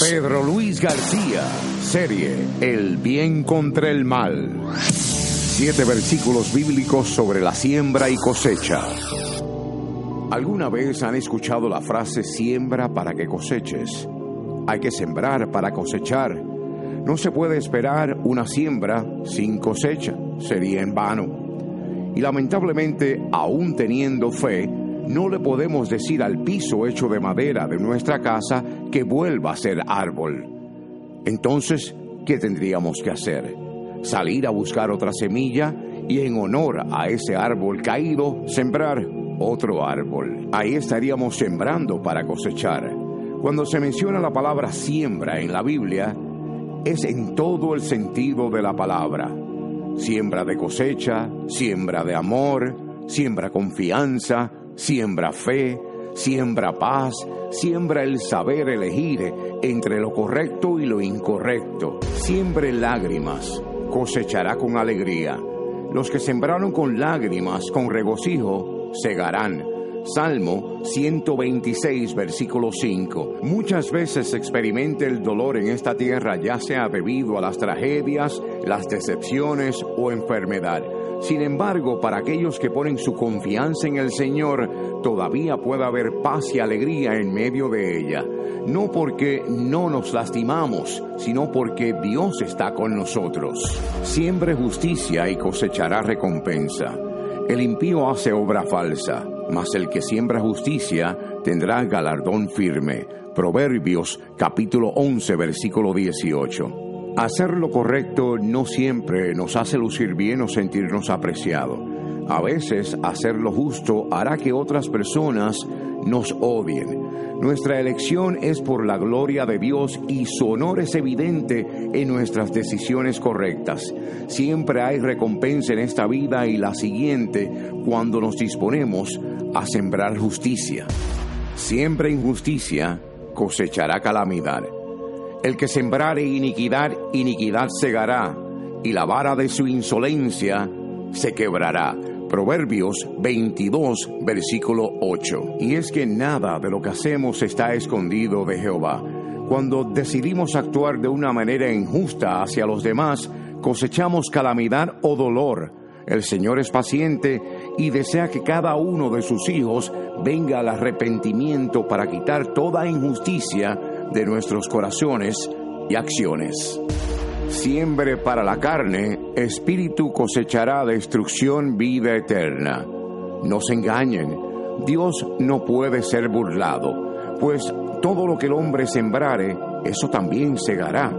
Pedro Luis García, serie El bien contra el mal. Siete versículos bíblicos sobre la siembra y cosecha. ¿Alguna vez han escuchado la frase siembra para que coseches? Hay que sembrar para cosechar. No se puede esperar una siembra sin cosecha, sería en vano. Y lamentablemente, aún teniendo fe, no le podemos decir al piso hecho de madera de nuestra casa que vuelva a ser árbol. Entonces, ¿qué tendríamos que hacer? Salir a buscar otra semilla y en honor a ese árbol caído, sembrar otro árbol. Ahí estaríamos sembrando para cosechar. Cuando se menciona la palabra siembra en la Biblia, es en todo el sentido de la palabra. Siembra de cosecha, siembra de amor, siembra confianza, siembra fe, siembra paz, siembra el saber elegir entre lo correcto y lo incorrecto. Siembre lágrimas, cosechará con alegría. Los que sembraron con lágrimas, con regocijo, segarán. Salmo 126, versículo 5. Muchas veces experimenta el dolor en esta tierra, ya sea debido a las tragedias, las decepciones o enfermedad. Sin embargo, para aquellos que ponen su confianza en el Señor, todavía puede haber paz y alegría en medio de ella. No porque no nos lastimamos, sino porque Dios está con nosotros. Siembre justicia y cosechará recompensa. El impío hace obra falsa, mas el que siembra justicia tendrá galardón firme. Proverbios capítulo 11 versículo 18. Hacer lo correcto no siempre nos hace lucir bien o sentirnos apreciados. A veces hacer lo justo hará que otras personas nos odien. Nuestra elección es por la gloria de Dios y su honor es evidente en nuestras decisiones correctas. Siempre hay recompensa en esta vida y la siguiente cuando nos disponemos a sembrar justicia. Siempre injusticia cosechará calamidad. El que sembrare iniquidad, iniquidad segará, y la vara de su insolencia se quebrará. Proverbios 22, versículo 8. Y es que nada de lo que hacemos está escondido de Jehová. Cuando decidimos actuar de una manera injusta hacia los demás, cosechamos calamidad o dolor. El Señor es paciente y desea que cada uno de sus hijos venga al arrepentimiento para quitar toda injusticia de nuestros corazones y acciones. Siembre para la carne, espíritu cosechará destrucción, vida eterna. No se engañen, Dios no puede ser burlado, pues todo lo que el hombre sembrare, eso también segará.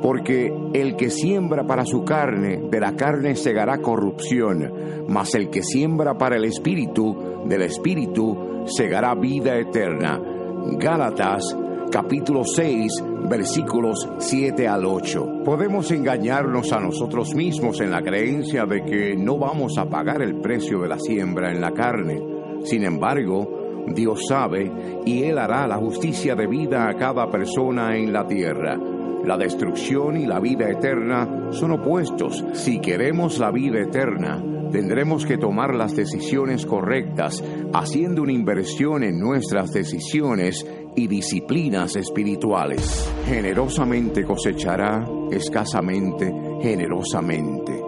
Porque el que siembra para su carne, de la carne segará corrupción, mas el que siembra para el espíritu, del espíritu segará vida eterna. Gálatas capítulo 6, versículos 7 al 8. Podemos engañarnos a nosotros mismos en la creencia de que no vamos a pagar el precio de la siembra en la carne. Sin embargo, Dios sabe y Él hará la justicia de vida a cada persona en la tierra. La destrucción y la vida eterna son opuestos. Si queremos la vida eterna, tendremos que tomar las decisiones correctas, haciendo una inversión en nuestras decisiones y disciplinas espirituales. Generosamente cosechará, escasamente, generosamente.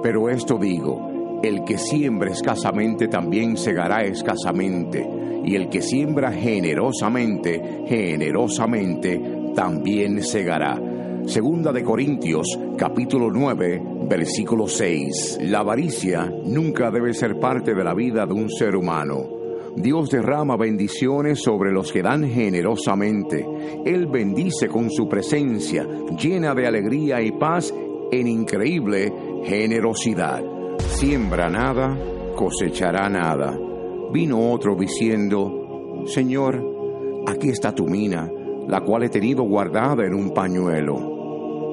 Pero esto digo, el que siembra escasamente también segará escasamente, y el que siembra generosamente, generosamente también segará. Segunda de Corintios, capítulo 9, versículo 6. La avaricia nunca debe ser parte de la vida de un ser humano. Dios derrama bendiciones sobre los que dan generosamente. Él bendice con su presencia, llena de alegría y paz en increíble generosidad. Siembra nada, cosechará nada. Vino otro diciendo, Señor, aquí está tu mina, la cual he tenido guardada en un pañuelo,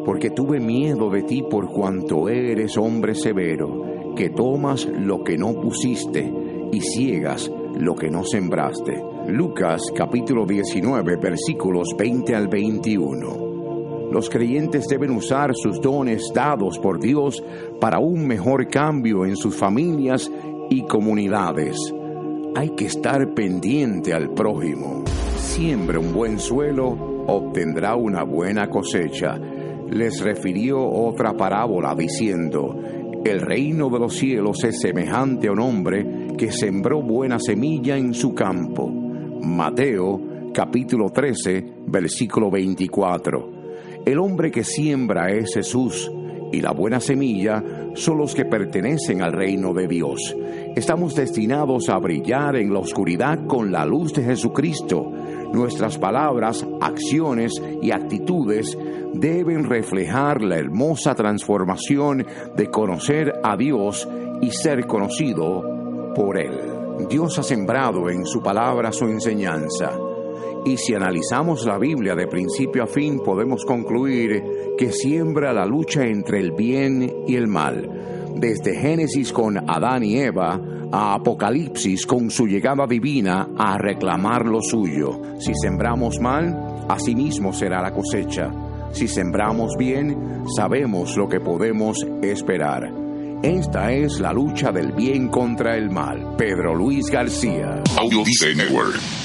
porque tuve miedo de ti por cuanto eres hombre severo, que tomas lo que no pusiste y ciegas lo que no sembraste. Lucas capítulo 19 versículos 20 al 21. Los creyentes deben usar sus dones dados por Dios para un mejor cambio en sus familias y comunidades. Hay que estar pendiente al prójimo. siembre un buen suelo, obtendrá una buena cosecha. Les refirió otra parábola diciendo, el reino de los cielos es semejante a un hombre que sembró buena semilla en su campo. Mateo capítulo 13, versículo 24. El hombre que siembra es Jesús y la buena semilla son los que pertenecen al reino de Dios. Estamos destinados a brillar en la oscuridad con la luz de Jesucristo. Nuestras palabras, acciones y actitudes deben reflejar la hermosa transformación de conocer a Dios y ser conocido por Él. Dios ha sembrado en su palabra su enseñanza. Y si analizamos la Biblia de principio a fin, podemos concluir que siembra la lucha entre el bien y el mal. Desde Génesis con Adán y Eva a Apocalipsis con su llegada divina a reclamar lo suyo. Si sembramos mal, asimismo será la cosecha. Si sembramos bien, sabemos lo que podemos esperar. Esta es la lucha del bien contra el mal. Pedro Luis García. Audio Network.